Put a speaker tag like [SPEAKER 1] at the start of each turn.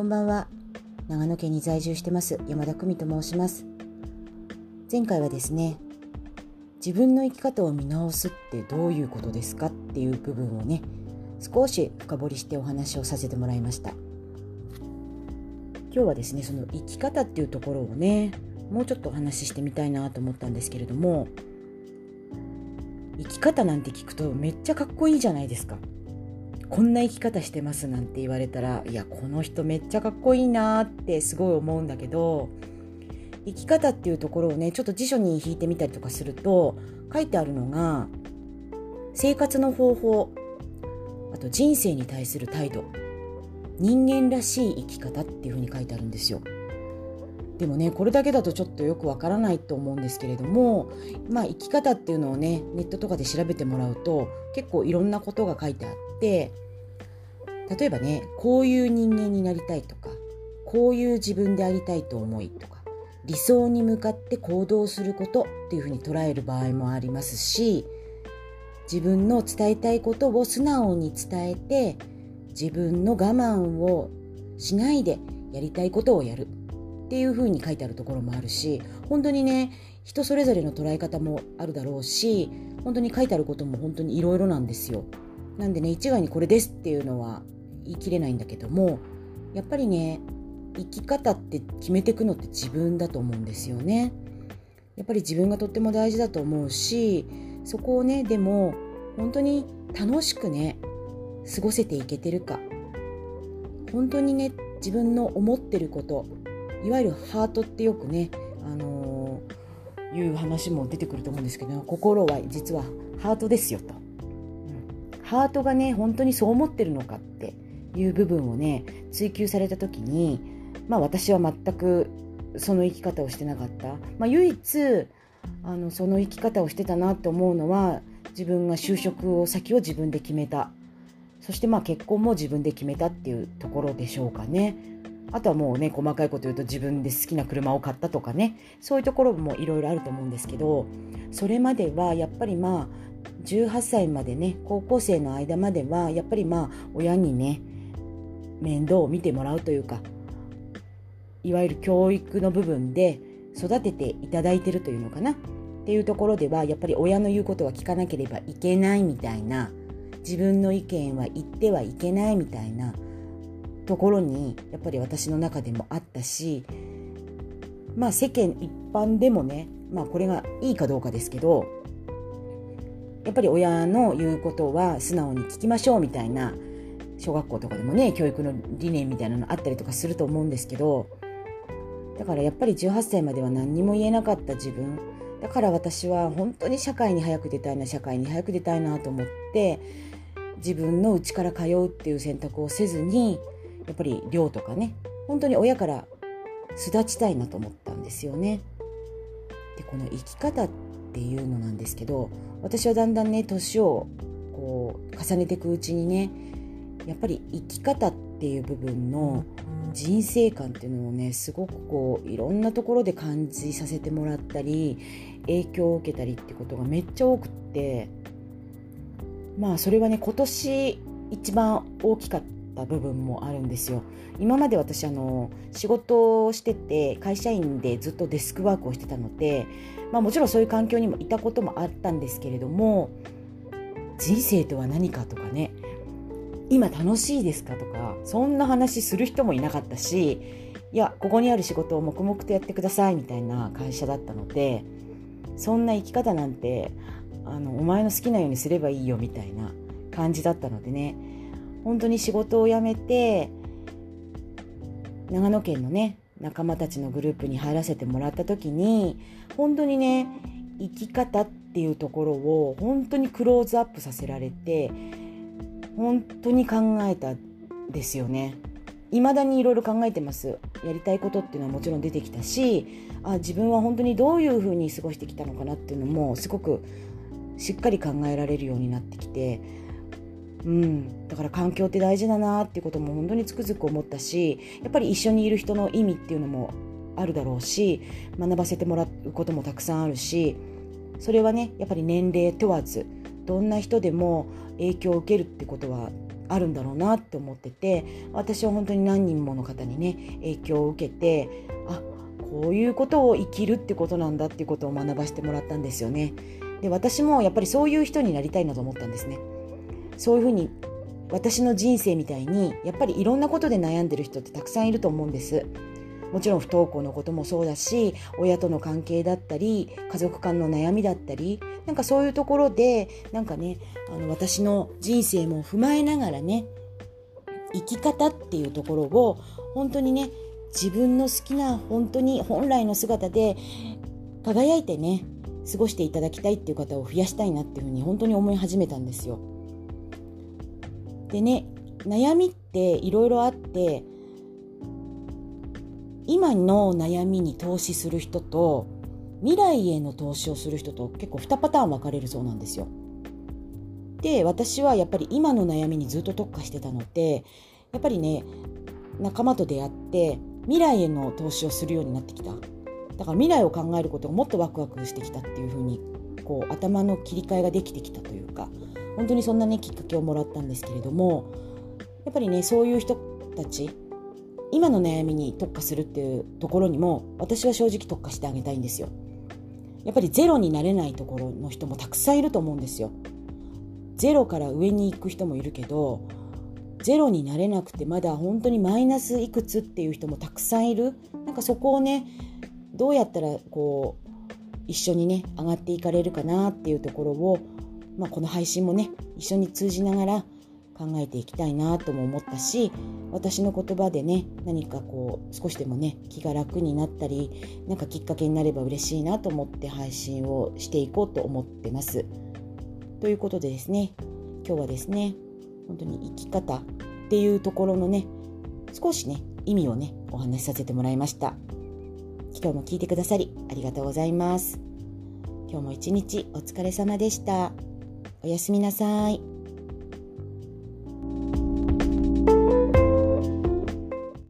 [SPEAKER 1] こんばんは。長野県に在住してます山田久美と申します。前回はですね自分の生き方を見直すってどういうことですかっていう部分をね少し深掘りしてお話をさせてもらいました。今日はですねその生き方っていうところをねもうちょっとお話ししてみたいなと思ったんですけれども生き方なんて聞くとめっちゃかっこいいじゃないですか。こんな生き方してますなんて言われたらいやこの人めっちゃかっこいいなってすごい思うんだけど生き方っていうところをねちょっと辞書に引いてみたりとかすると書いてあるのが生活の方法あと人生に対する態度人間らしい生き方っていうふうに書いてあるんですよ。でもねこれだけだとちょっとよくわからないと思うんですけれどもまあ生き方っていうのをねネットとかで調べてもらうと結構いろんなことが書いてあって例えばねこういう人間になりたいとかこういう自分でありたいと思いとか理想に向かって行動することっていうふうに捉える場合もありますし自分の伝えたいことを素直に伝えて自分の我慢をしないでやりたいことをやる。っていう風に書いてあるところもあるし本当にね人それぞれの捉え方もあるだろうし本当に書いてあることも本当にいろいろなんですよ。なんでね一概にこれですっていうのは言い切れないんだけどもやっぱりね生き方って決めていくのって自分だと思うんですよね。やっぱり自分がとっても大事だと思うしそこをねでも本当に楽しくね過ごせていけてるか本当にね自分の思ってることいわゆるハートってよくね、あのー、いう話も出てくると思うんですけど心は実はハートですよと、うん、ハートがね本当にそう思ってるのかっていう部分をね追求された時にまあ私は全くその生き方をしてなかった、まあ、唯一あのその生き方をしてたなって思うのは自分が就職を先を自分で決めた。そしてまあ結婚も自分で決めたっていうところでしょうかね。あとはもうね細かいこと言うと自分で好きな車を買ったとかね。そういうところもいろいろあると思うんですけどそれまではやっぱりまあ18歳までね高校生の間まではやっぱりまあ親にね面倒を見てもらうというかいわゆる教育の部分で育てていただいてるというのかな。っていうところではやっぱり親の言うことは聞かなければいけないみたいな自分の意見は言ってはいけないみたいなところにやっぱり私の中でもあったしまあ世間一般でもねまあこれがいいかどうかですけどやっぱり親の言うことは素直に聞きましょうみたいな小学校とかでもね教育の理念みたいなのあったりとかすると思うんですけどだからやっぱり18歳までは何にも言えなかった自分だから私は本当に社会に早く出たいな社会に早く出たいなと思って自分の内から通うっていう選択をせずにやっぱり寮とかね本当に親から巣立ちたいなと思ったんですよね。でこの生き方っていうのなんですけど私はだんだんね年をこう重ねていくうちにねやっぱり生き方っていう部分の人生観っていうのをねすごくこういろんなところで感じさせてもらったり影響を受けたりってことがめっちゃ多くってまあそれはね今年一番大きかったった部分もあるんですよ。今まで私あの仕事をしてて会社員でずっとデスクワークをしてたので、まあ、もちろんそういう環境にもいたこともあったんですけれども人生とは何かとかね今楽しいですかとかそんな話する人もいなかったしいやここにある仕事を黙々とやってくださいみたいな会社だったのでそんな生き方なんてあのお前の好きなようにすればいいよみたいな感じだったのでね本当に仕事を辞めて長野県のね仲間たちのグループに入らせてもらった時に本当にね生き方っていうところを本当にクローズアップさせられて本当に考えたですよね。未だにいろいろ考えてますやりたいことっていうのはもちろん出てきたしあ自分は本当にどういうふうに過ごしてきたのかなっていうのもすごくしっかり考えられるようになってきてうん、だから環境って大事だなっていうことも本当につくづく思ったしやっぱり一緒にいる人の意味っていうのもあるだろうし学ばせてもらうこともたくさんあるしそれはねやっぱり年齢問わずどんな人でも影響を受けるってことはあるんだろうなって思ってて私は本当に何人もの方にね影響を受けてあこういうことを生きるってことなんだっていうことを学ばせてもらったんですよね。で私もやっぱりそういう人になりたいなと思ったんですね。そういうふうに私の人生みたいにやっぱりいろんなことで悩んでる人ってたくさんいると思うんです。もちろん不登校のこともそうだし親との関係だったり家族間の悩みだったりなんかそういうところでなんかねあの私の人生も踏まえながらね生き方っていうところを本当にね自分の好きな本当に本来の姿で輝いてね過ごしていただきたいっていう方を増やしたいなっていうふうに本当に思い始めたんですよ。でね悩みっていろいろあって今の悩みに投資する人と未来への投資をする人と結構2パターン分かれるそうなんですよ。で私はやっぱり今の悩みにずっと特化してたのでやっぱりね仲間と出会って未来への投資をするようになってきただから未来を考えることがもっとワクワクしてきたっていうふうにこう頭の切り替えができてきたというか本当にそんなねきっかけをもらったんですけれどもやっぱりねそういう人たち今の悩みに特化するっていうところにも私は正直特化してあげたいんですよ。やっぱりゼロになれないところの人もたくさんいると思うんですよ。ゼロから上に行く人もいるけどゼロになれなくてまだ本当にマイナスいくつっていう人もたくさんいるなんかそこをねどうやったらこう一緒にね上がっていかれるかなっていうところを、まあ、この配信もね一緒に通じながら考えていきたいなとも思ったし私の言葉でね何かこう少しでもね気が楽になったりなんかきっかけになれば嬉しいなと思って配信をしていこうと思ってます。ということでですね今日はですね本当に生き方っていうところのね少しね意味をねお話しさせてもらいました今日も聞いてくださりありがとうございます今日も一日お疲れ様でしたおやすみなさい。